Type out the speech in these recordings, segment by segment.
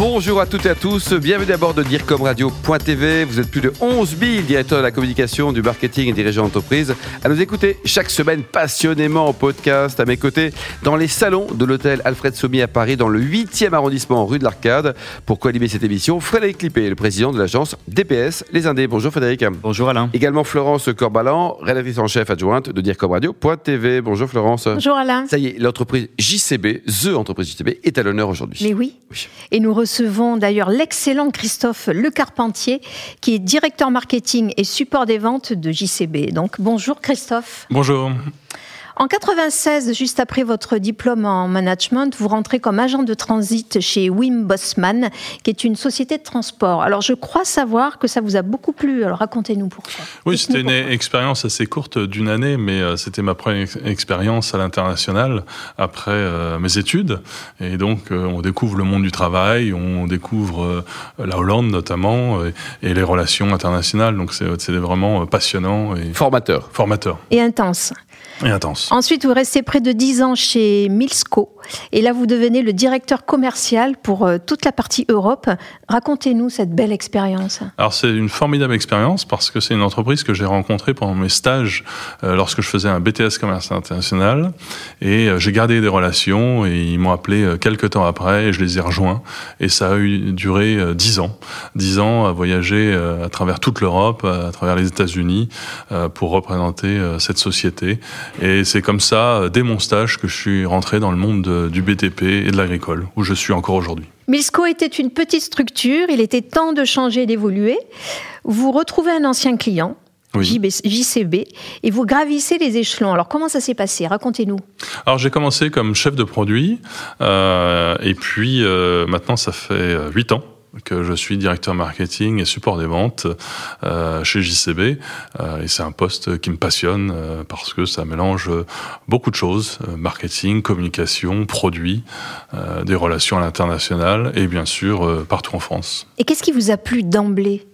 Bonjour à toutes et à tous, bienvenue à bord de DIRCOMRadio.tv. Vous êtes plus de 11 000 directeurs de la communication, du marketing et dirigeants d'entreprise à nous écouter chaque semaine passionnément en podcast à mes côtés dans les salons de l'hôtel Alfred Sommier à Paris dans le 8e arrondissement rue de l'Arcade. Pour co-animer cette émission, Frédéric Clippé, le président de l'agence DPS Les Indés. Bonjour Frédéric. Bonjour Alain. Également Florence Corbalan, rédactrice en chef adjointe de DIRCOMRadio.tv. Bonjour Florence. Bonjour Alain. Ça y est, l'entreprise JCB, The entreprise JCB, est à l'honneur aujourd'hui. Mais oui. oui. Et nous recevons d'ailleurs l'excellent Christophe Lecarpentier, qui est directeur marketing et support des ventes de JCB. Donc bonjour Christophe. Bonjour. En 96, juste après votre diplôme en management, vous rentrez comme agent de transit chez Wim Bossman, qui est une société de transport. Alors, je crois savoir que ça vous a beaucoup plu. Alors, racontez-nous pourquoi. Oui, c'était une expérience assez courte d'une année, mais euh, c'était ma première expérience à l'international après euh, mes études. Et donc, euh, on découvre le monde du travail, on découvre la Hollande notamment, et, les relations internationales. Donc, c'est vraiment passionnant. Et formateur. Formateur. Et intense. Et intense. Ensuite, vous restez près de 10 ans chez Milsco. Et là, vous devenez le directeur commercial pour euh, toute la partie Europe. Racontez-nous cette belle expérience. Alors, c'est une formidable expérience parce que c'est une entreprise que j'ai rencontrée pendant mes stages euh, lorsque je faisais un BTS commerce international. Et euh, j'ai gardé des relations et ils m'ont appelé quelques temps après et je les ai rejoints. Et ça a duré 10 ans. 10 ans à voyager à travers toute l'Europe, à travers les États-Unis pour représenter cette société. Et c'est comme ça, dès mon stage, que je suis rentré dans le monde du BTP et de l'agricole, où je suis encore aujourd'hui. Milsco était une petite structure, il était temps de changer, d'évoluer. Vous retrouvez un ancien client, JCB, et vous gravissez les échelons. Alors comment ça s'est passé? Racontez-nous. Alors j'ai commencé comme chef de produit, euh, et puis euh, maintenant ça fait 8 ans que je suis directeur marketing et support des ventes euh, chez JCB. Euh, et c'est un poste qui me passionne euh, parce que ça mélange beaucoup de choses, marketing, communication, produits, des relations à l'international et bien sûr partout en France. Et qu'est-ce qui vous a plu d'emblée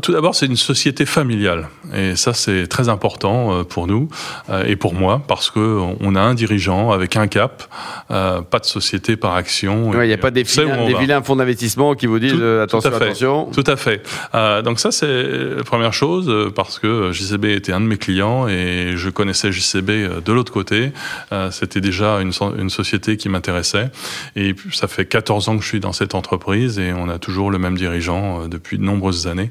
tout d'abord, c'est une société familiale. Et ça, c'est très important euh, pour nous euh, et pour moi, parce qu'on a un dirigeant avec un cap, euh, pas de société par action. Il n'y a pas des, vilains, des vilains fonds d'investissement qui vous disent tout, attention, tout attention. Tout à fait. donc ça, c'est la première chose, parce que JCB était un de mes clients et je connaissais JCB de l'autre côté. C'était déjà une, une société qui m'intéressait. Et ça fait 14 ans que je suis dans cette entreprise et on a toujours le même dirigeant depuis de nombreuses années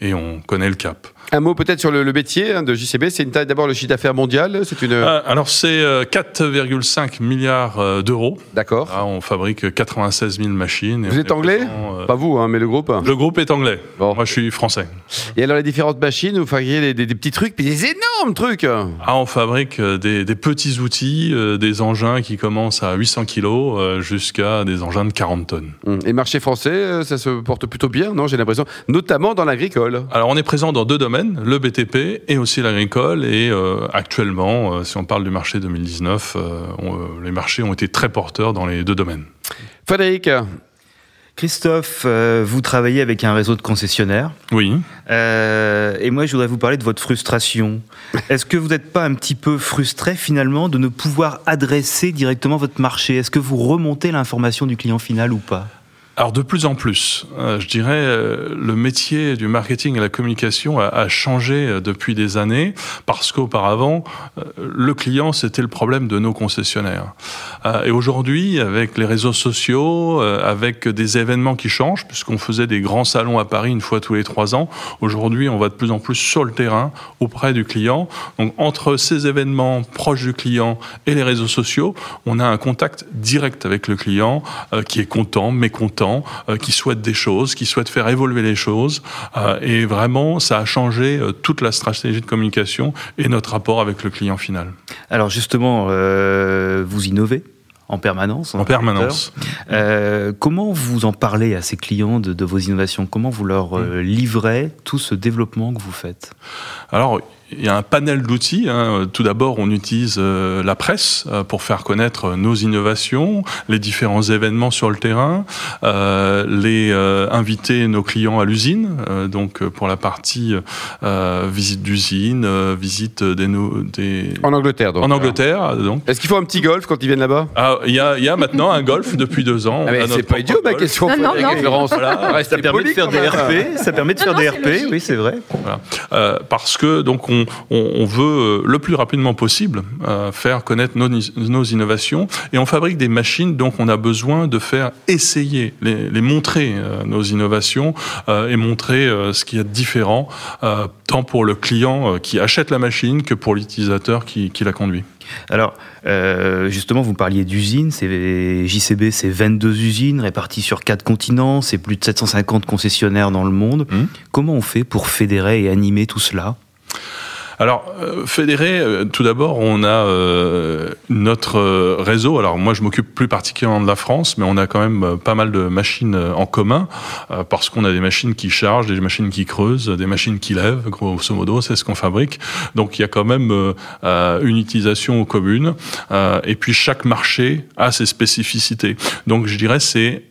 et on connaît le cap. Un mot peut-être sur le, le métier hein, de JCB. C'est une taille d'abord le chiffre d'affaires mondial. C'est une. Euh, alors c'est 4,5 milliards euh, d'euros. D'accord. on fabrique 96 000 machines. Vous êtes anglais euh... Pas vous, hein, mais le groupe. Le groupe est anglais. Bon. Moi, je suis français. Et alors les différentes machines, vous fabriquez des, des, des, petits trucs, puis des énormes trucs. Ah, on fabrique des, des petits outils, euh, des engins qui commencent à 800 kilos euh, jusqu'à des engins de 40 tonnes. Hum. Et marché français, euh, ça se porte plutôt bien, non J'ai l'impression, notamment dans l'agricole. Alors on est présent dans deux domaines, le BTP et aussi l'agricole. Et euh, actuellement, euh, si on parle du marché 2019, euh, on, les marchés ont été très porteurs dans les deux domaines. Frédéric Christophe, euh, vous travaillez avec un réseau de concessionnaires. Oui. Euh, et moi, je voudrais vous parler de votre frustration. Est-ce que vous n'êtes pas un petit peu frustré finalement de ne pouvoir adresser directement votre marché? Est-ce que vous remontez l'information du client final ou pas? Alors de plus en plus, euh, je dirais, euh, le métier du marketing et la communication a, changé euh, depuis des années parce qu'auparavant, le client c'était le problème de nos concessionnaires. Et aujourd'hui, avec les réseaux sociaux, avec des événements qui changent, puisqu'on faisait des grands salons à Paris une fois tous les trois ans, aujourd'hui on va de plus en plus sur le terrain auprès du client. Donc entre ces événements proches du client et les réseaux sociaux, on a un contact direct avec le client qui est content, mécontent euh, qui souhaitent des choses, qui souhaitent faire évoluer les choses. Euh, et vraiment, ça a changé euh, toute la stratégie de communication et notre rapport avec le client final. Alors justement, euh, vous innovez en permanence. En permanence. Euh, comment vous en parlez à ces clients de, de vos innovations? Comment vous leur euh, livrez tout ce développement que vous faites? Alors, il y a un panel d'outils. Hein. Tout d'abord, on utilise euh, la presse euh, pour faire connaître nos innovations, les différents événements sur le terrain, euh, les euh, inviter nos clients à l'usine. euh, donc pour la partie euh, visite d'usine, euh, visite des, no- des En Angleterre, donc. en Angleterre. Donc Est-ce qu'il faut un petit golf quand ils viennent là-bas? Ah, il y a, il y a maintenant un golf depuis deux ans. Ah, mais C'est pas idiot ma golf. question, Non, non, non. Voilà. Restez Ça permet de poli, faire quand des. RP, ça permet de faire des RP, oui, c'est vrai. Voilà. Euh, parce que donc on, on, on veut euh, le plus rapidement possible euh, faire connaître nos, nos innovations et on fabrique des machines donc on a besoin de faire essayer, les, les montrer euh, nos innovations et montrer ce qu'il y a de différent tant pour le client qui achète la machine que pour l'utilisateur qui, qui la conduit. Alors, euh, justement, vous parliez d'usines. C'est JCB, c'est 22 usines réparties sur quatre continents. C'est plus de 750 concessionnaires dans le monde. Mhm. Comment on fait pour fédérer et animer tout cela? Alors, euh, fédéré, euh, tout d'abord, on a euh, notre réseau. Alors, moi, je m'occupe plus particulièrement de la France, mais on a quand même pas mal de machines en commun, parce qu'on a des machines qui chargent, des machines qui creusent, des machines qui lèvent, grosso modo, c'est ce qu'on fabrique. Donc, il y a quand même une utilisation commune. Et puis, chaque marché a ses spécificités. Donc, je dirais, c'est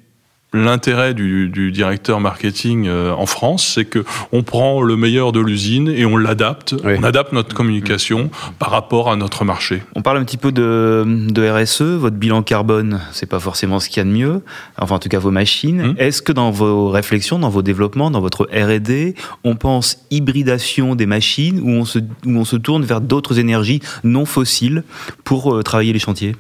L'intérêt du, du directeur marketing euh, en France, c'est que on prend le meilleur de l'usine et on l'adapte. Oui. On adapte notre communication par rapport à notre marché. On parle un petit peu de, de RSE. Votre bilan carbone, c'est pas forcément ce qu'il y a de mieux. Enfin, en tout cas, vos machines. Mhm. Est-ce que dans vos réflexions, dans vos développements, dans votre R&D, on pense hybridation des machines ou on se, où on se tourne vers d'autres énergies non fossiles pour euh, travailler les chantiers?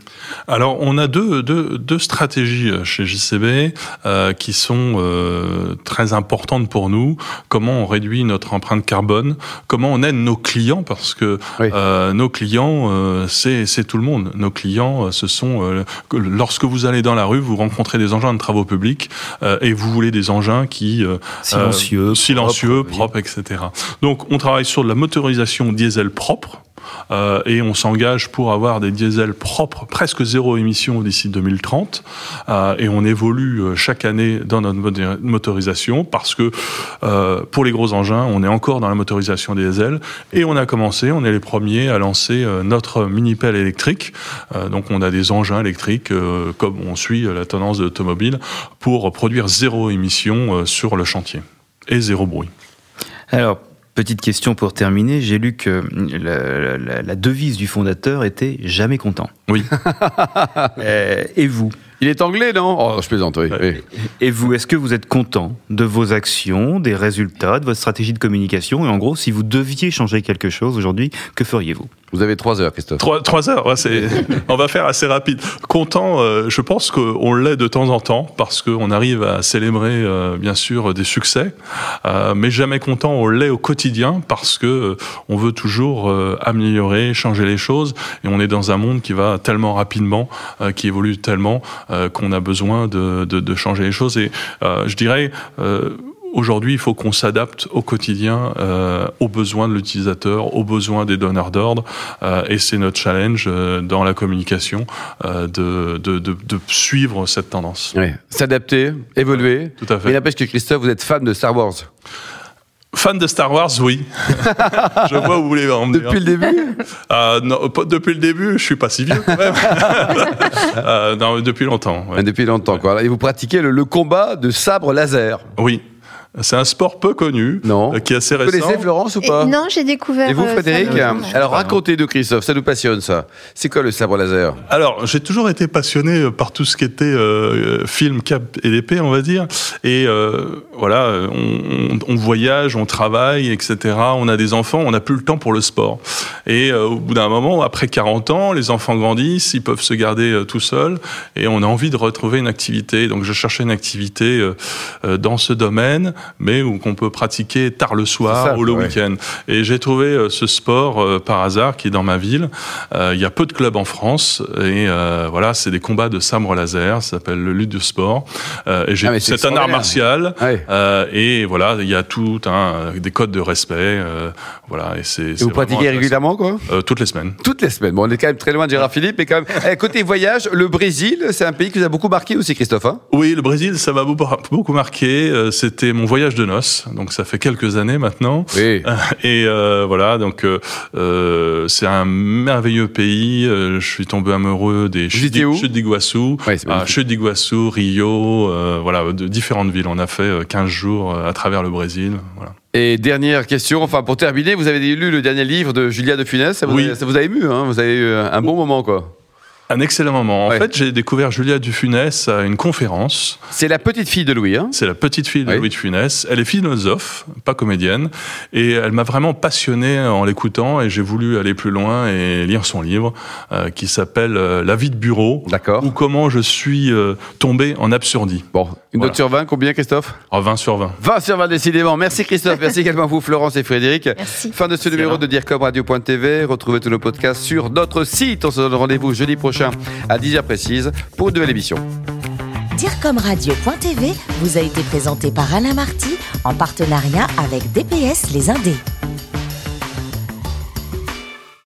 Alors, on a deux, deux, deux stratégies euh, chez JCB euh, qui sont euh, très importantes pour nous. Comment on réduit notre empreinte carbone? Comment on aide nos clients? Parce que Oui. euh, nos clients, euh, c'est c'est tout le monde. Nos clients, euh, ce sont euh, que lorsque vous allez dans la rue, vous rencontrez des engins de travaux publics euh, et vous voulez des engins qui euh, Silencieux, silencieux, propres, propres, etc. Donc, on travaille sur de la motorisation diesel propre. Euh, et on s'engage pour avoir des diesels propres, presque zéro émission d'ici 2030. Euh, et on évolue euh, chaque année dans notre motorisation parce que pour les gros engins, on est encore dans la motorisation diesel. Et on a commencé, on est les premiers à lancer notre mini-pelle électrique. Donc on a des engins électriques, comme on suit la tendance de l'automobile, pour produire zéro émission sur le chantier. Et zéro bruit. Alors, petite question pour terminer. J'ai lu que la, la- la devise du fondateur était jamais content. Oui. Euh, et vous? Il est anglais, non? Oh, je plaisante, oui. oui. Et vous, est-ce que vous êtes content de vos actions, des résultats, de votre stratégie de communication? Et en gros, si vous deviez changer quelque chose aujourd'hui, que feriez-vous? Vous avez trois heures, Christophe. Trois, trois heures, ouais, c'est, on va faire assez rapide. Content, euh, je pense qu'on l'est de temps en temps parce qu'on arrive à célébrer euh, bien sûr des succès, euh, mais jamais content, on l'est au quotidien parce que euh, on veut toujours euh, améliorer, changer les choses et on est dans un monde qui va tellement rapidement, euh, qui évolue tellement euh, qu'on a besoin de, de, de changer les choses et euh, je dirais. Aujourd'hui, il faut qu'on s'adapte au quotidien euh, aux besoins de l'utilisateur, aux besoins des donneurs d'ordre, euh, et c'est notre challenge euh, dans la communication de, de, de, de suivre cette tendance. Ouais. S'adapter, évoluer. Tout à Mais fait. n'empêche que Christophe, vous êtes fan de Star Wars. Fan de Star Wars, oui. je vois où vous voulez en venir. Depuis le début? Non, depuis le début, je suis pas si vieux quand même. Euh, non, depuis longtemps. ouais. Depuis longtemps, quoi. Et vous pratiquez le, le combat de sabre laser. Oui. C'est un sport peu connu, Non. euh, qui est assez Vous récent. connaissez Florence ou Et- pas non, j'ai découvert. Et vous, euh, Frédéric. Alors racontez-nous, Christophe, ça nous passionne, ça. C'est quoi le sabre laser Alors, j'ai toujours été passionné euh, par tout ce qui était euh, film, cap et l'épée, on va dire. Et euh, voilà, on, voyage, on travaille, etc. On a des enfants, on n'a plus le temps pour le sport. Et euh, au bout d'un moment, après 40 ans, les enfants grandissent, ils peuvent se garder euh, tout seuls, et on a envie de retrouver une activité. Donc, je cherchais une activité dans ce domaine, mais où qu'on peut pratiquer tard le soir ça, ou le ouais. week-end. Et j'ai trouvé euh, ce sport euh, par hasard qui est dans ma ville. Euh, Il y a peu de clubs en France et voilà, c'est des combats de sabre laser. Ça s'appelle le lutte de sport. Et j'ai- Ah, c'est un art martial. Ouais. Et voilà, il y a tout un des codes de respect. voilà, et c'est. Vous pratiquez régulièrement, quoi? Toutes les semaines. Toutes les semaines. Bon, on est quand même très loin de Gérard Philippe, mais quand même. Eh, côté voyage, le Brésil, c'est un pays qui vous a beaucoup marqué aussi, Christophe. hein? Oui, le Brésil, ça m'a beaucoup marqué. C'était mon voyage de noces. Donc ça fait quelques années maintenant. Oui. Et euh, voilà, donc euh, euh, c'est un merveilleux pays. Je suis tombé amoureux des chutes d'Iguassou, Ouais, ah, chutes d'Iguassou, Rio, euh, voilà, de différentes villes. On a fait euh, 15 jours à travers le Brésil. Voilà. Et dernière question, enfin pour terminer, vous avez lu le dernier livre de Julia de Funès, ça vous, Oui. a, ça vous a ému, hein vous avez eu un bon moment quoi. Un excellent moment. En Ouais. fait, j'ai découvert Julia Dufunès à une conférence. C'est la petite fille de Louis, hein C'est la petite fille de Oui. Louis de Funès. Elle est philosophe, pas comédienne, et elle m'a vraiment passionné en l'écoutant. Et j'ai voulu aller plus loin et lire son livre euh, qui s'appelle euh, La vie de bureau D'accord. ou comment je suis euh, tombé en absurdie. Bon, une Voilà. note sur 20, combien Christophe? En 20 sur 20. 20 sur 20 décidément. Merci Christophe, merci également à vous Florence et Frédéric. Merci. Fin de ce numéro de DIRCOMRadio.tv. Retrouvez tous nos podcasts sur notre site. On se donne rendez-vous jeudi à 10h précise pour une nouvelle émission. Direcomradio.tv vous a été présenté par Alain Marty en partenariat avec DPS Les Indés.